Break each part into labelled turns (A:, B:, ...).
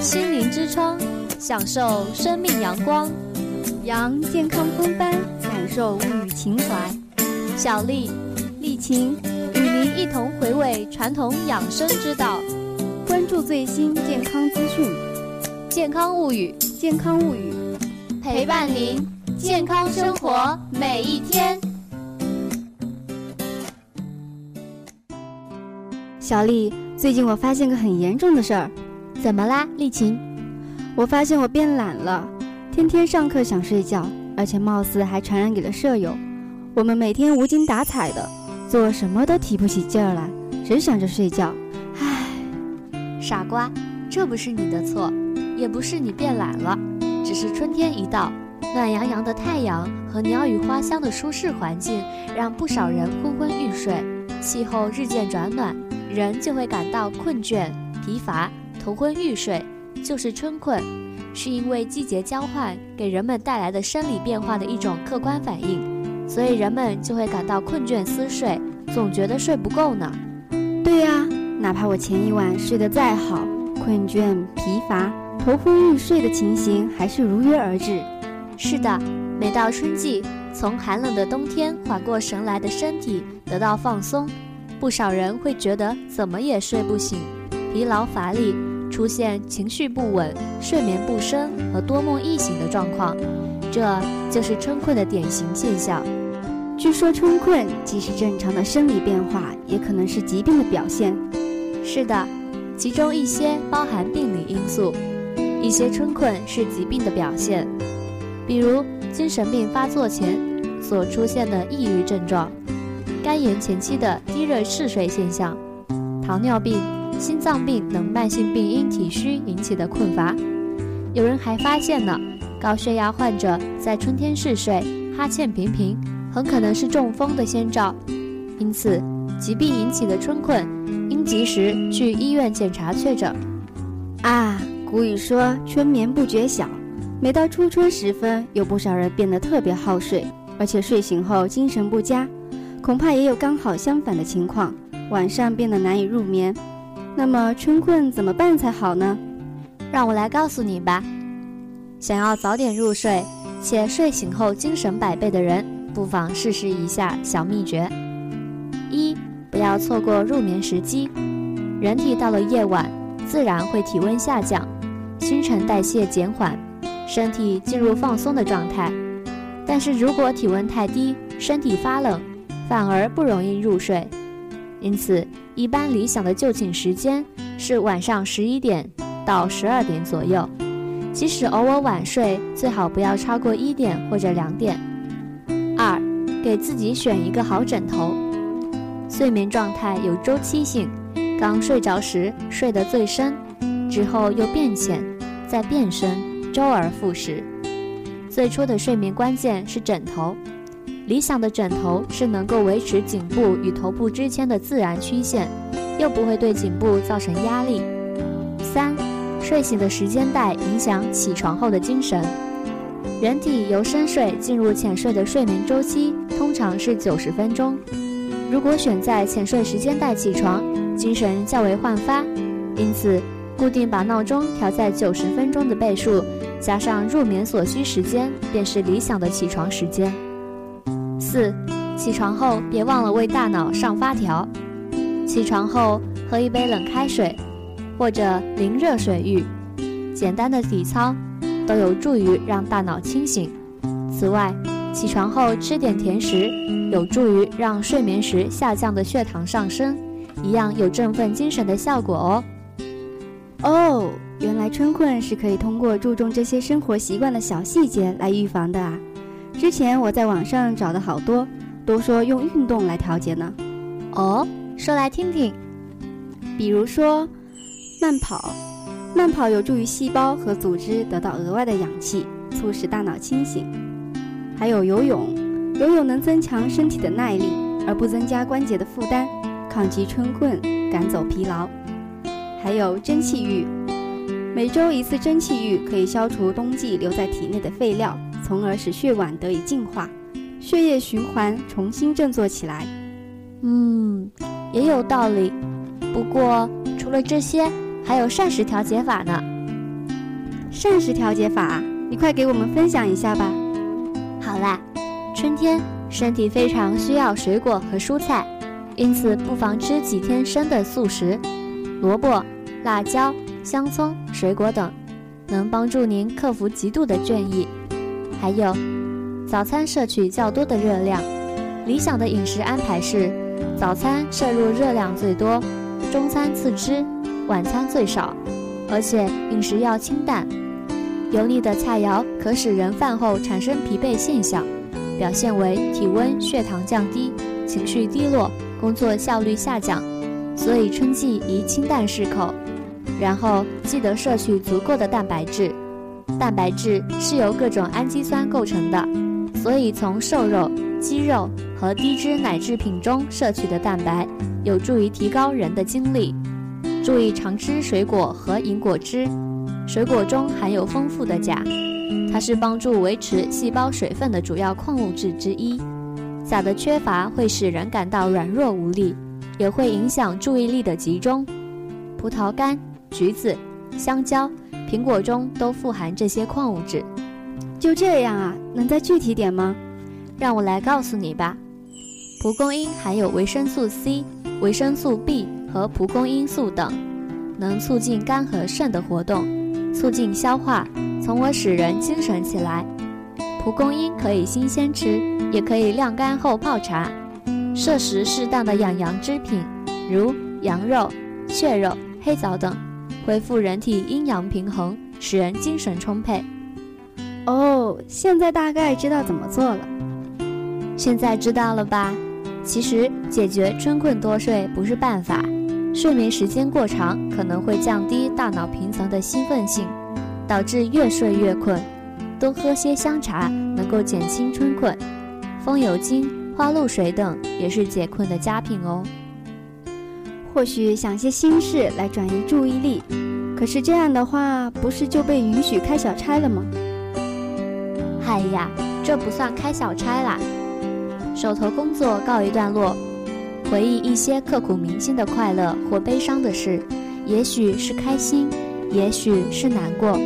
A: 心灵之窗，享受生命阳光；
B: 阳健康风帆，感受物语情怀。
A: 小丽、
B: 丽琴
A: 与您一同回味传统养生之道，
B: 关注最新健康资讯，
A: 健康物语，
B: 健康物语，
A: 陪伴您健康生活每一天。
B: 小丽，最近我发现个很严重的事儿。
A: 怎么啦，丽琴？
B: 我发现我变懒了，天天上课想睡觉，而且貌似还传染给了舍友。我们每天无精打采的，做什么都提不起劲儿来，只想着睡觉。唉，
A: 傻瓜，这不是你的错，也不是你变懒了，只是春天一到，暖洋洋的太阳和鸟语花香的舒适环境，让不少人昏昏欲睡。气候日渐转暖，人就会感到困倦、疲乏。头昏欲睡就是春困，是因为季节交换给人们带来的生理变化的一种客观反应，所以人们就会感到困倦思睡，总觉得睡不够呢。
B: 对呀，哪怕我前一晚睡得再好，困倦、疲乏、头昏欲睡的情形还是如约而至。
A: 是的，每到春季，从寒冷的冬天缓过神来的身体得到放松，不少人会觉得怎么也睡不醒，疲劳乏力。出现情绪不稳、睡眠不深和多梦易醒的状况，这就是春困的典型现象。
B: 据说春困既是正常的生理变化，也可能是疾病的表现。
A: 是的，其中一些包含病理因素，一些春困是疾病的表现，比如精神病发作前所出现的抑郁症状，肝炎前期的低热嗜睡现象，糖尿病。心脏病等慢性病因体虚引起的困乏，有人还发现呢，高血压患者在春天嗜睡、哈欠频频，很可能是中风的先兆。因此，疾病引起的春困，应及时去医院检查确诊。
B: 啊，古语说“春眠不觉晓”，每到初春时分，有不少人变得特别好睡，而且睡醒后精神不佳。恐怕也有刚好相反的情况，晚上变得难以入眠。那么春困怎么办才好呢？
A: 让我来告诉你吧。想要早点入睡，且睡醒后精神百倍的人，不妨试试以下小秘诀：一、不要错过入眠时机。人体到了夜晚，自然会体温下降，新陈代谢减缓，身体进入放松的状态。但是如果体温太低，身体发冷，反而不容易入睡。因此，一般理想的就寝时间是晚上十一点到十二点左右。即使偶尔晚睡，最好不要超过一点或者两点。二，给自己选一个好枕头。睡眠状态有周期性，刚睡着时睡得最深，之后又变浅，再变深，周而复始。最初的睡眠关键是枕头。理想的枕头是能够维持颈部与头部之间的自然曲线，又不会对颈部造成压力。三，睡醒的时间带影响起床后的精神。人体由深睡进入浅睡的睡眠周期通常是九十分钟。如果选在浅睡时间带起床，精神较为焕发。因此，固定把闹钟调在九十分钟的倍数，加上入眠所需时间，便是理想的起床时间。四，起床后别忘了为大脑上发条。起床后喝一杯冷开水，或者淋热水浴，简单的体操都有助于让大脑清醒。此外，起床后吃点甜食，有助于让睡眠时下降的血糖上升，一样有振奋精神的效果哦。
B: 哦，原来春困是可以通过注重这些生活习惯的小细节来预防的啊。之前我在网上找的好多，都说用运动来调节呢。
A: 哦，说来听听。
B: 比如说，慢跑，慢跑有助于细胞和组织得到额外的氧气，促使大脑清醒。还有游泳，游泳能增强身体的耐力，而不增加关节的负担，抗击春困，赶走疲劳。还有蒸汽浴，每周一次蒸汽浴可以消除冬季留在体内的废料。从而使血管得以净化，血液循环重新振作起来。
A: 嗯，也有道理。不过除了这些，还有膳食调节法呢。
B: 膳食调节法，你快给我们分享一下吧。
A: 好啦，春天身体非常需要水果和蔬菜，因此不妨吃几天生的素食，萝卜、辣椒、香葱、水果等，能帮助您克服极度的倦意。还有，早餐摄取较多的热量，理想的饮食安排是：早餐摄入热量最多，中餐次之，晚餐最少，而且饮食要清淡。油腻的菜肴可使人饭后产生疲惫现象，表现为体温、血糖降低、情绪低落、工作效率下降。所以春季宜清淡适口，然后记得摄取足够的蛋白质。蛋白质是由各种氨基酸构成的，所以从瘦肉、鸡肉和低脂奶制品中摄取的蛋白，有助于提高人的精力。注意常吃水果和饮果汁，水果中含有丰富的钾，它是帮助维持细胞水分的主要矿物质之一。钾的缺乏会使人感到软弱无力，也会影响注意力的集中。葡萄干、橘子、香蕉。苹果中都富含这些矿物质，
B: 就这样啊？能再具体点吗？
A: 让我来告诉你吧。蒲公英含有维生素 C、维生素 B 和蒲公英素等，能促进肝和肾的活动，促进消化，从而使人精神起来。蒲公英可以新鲜吃，也可以晾干后泡茶。摄食适当的养阳之品，如羊肉、血肉、黑枣等。恢复人体阴阳平衡，使人精神充沛。
B: 哦，现在大概知道怎么做了。
A: 现在知道了吧？其实解决春困多睡不是办法，睡眠时间过长可能会降低大脑皮层的兴奋性，导致越睡越困。多喝些香茶能够减轻春困，风油精、花露水等也是解困的佳品哦。
B: 或许想些心事来转移注意力，可是这样的话，不是就被允许开小差了吗？
A: 嗨呀，这不算开小差啦，手头工作告一段落，回忆一些刻骨铭心的快乐或悲伤的事，也许是开心，也许是难过，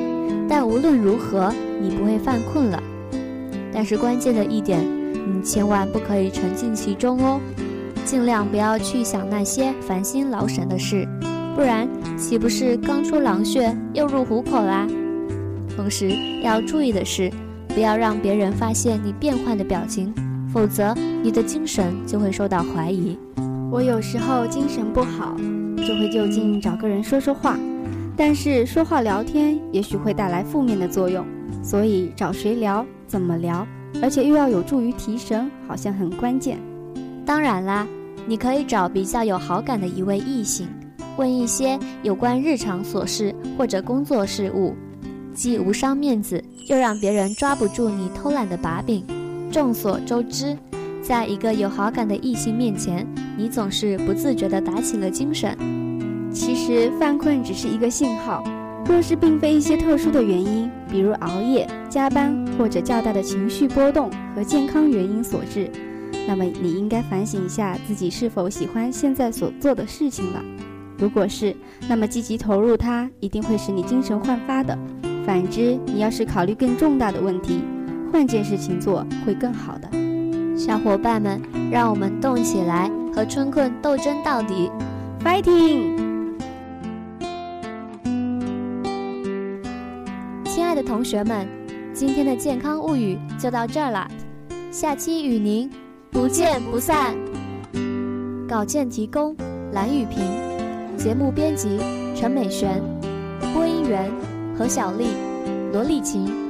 A: 但无论如何，你不会犯困了。但是关键的一点，你千万不可以沉浸其中哦。尽量不要去想那些烦心劳神的事，不然岂不是刚出狼穴又入虎口啦？同时要注意的是，不要让别人发现你变换的表情，否则你的精神就会受到怀疑。
B: 我有时候精神不好，就会就近找个人说说话，但是说话聊天也许会带来负面的作用，所以找谁聊、怎么聊，而且又要有助于提神，好像很关键。
A: 当然啦，你可以找比较有好感的一位异性，问一些有关日常琐事或者工作事务，既无伤面子，又让别人抓不住你偷懒的把柄。众所周知，在一个有好感的异性面前，你总是不自觉地打起了精神。
B: 其实犯困只是一个信号，若是并非一些特殊的原因，比如熬夜、加班或者较大的情绪波动和健康原因所致。那么你应该反省一下自己是否喜欢现在所做的事情了。如果是，那么积极投入它一定会使你精神焕发的。反之，你要是考虑更重大的问题，换件事情做会更好的。
A: 小伙伴们，让我们动起来，和春困斗争到底
B: ，fighting！
A: 亲爱的同学们，今天的健康物语就到这儿了，下期与您。不见不散。稿件提供：蓝雨萍，节目编辑：陈美璇，播音员：何小丽、罗丽琴。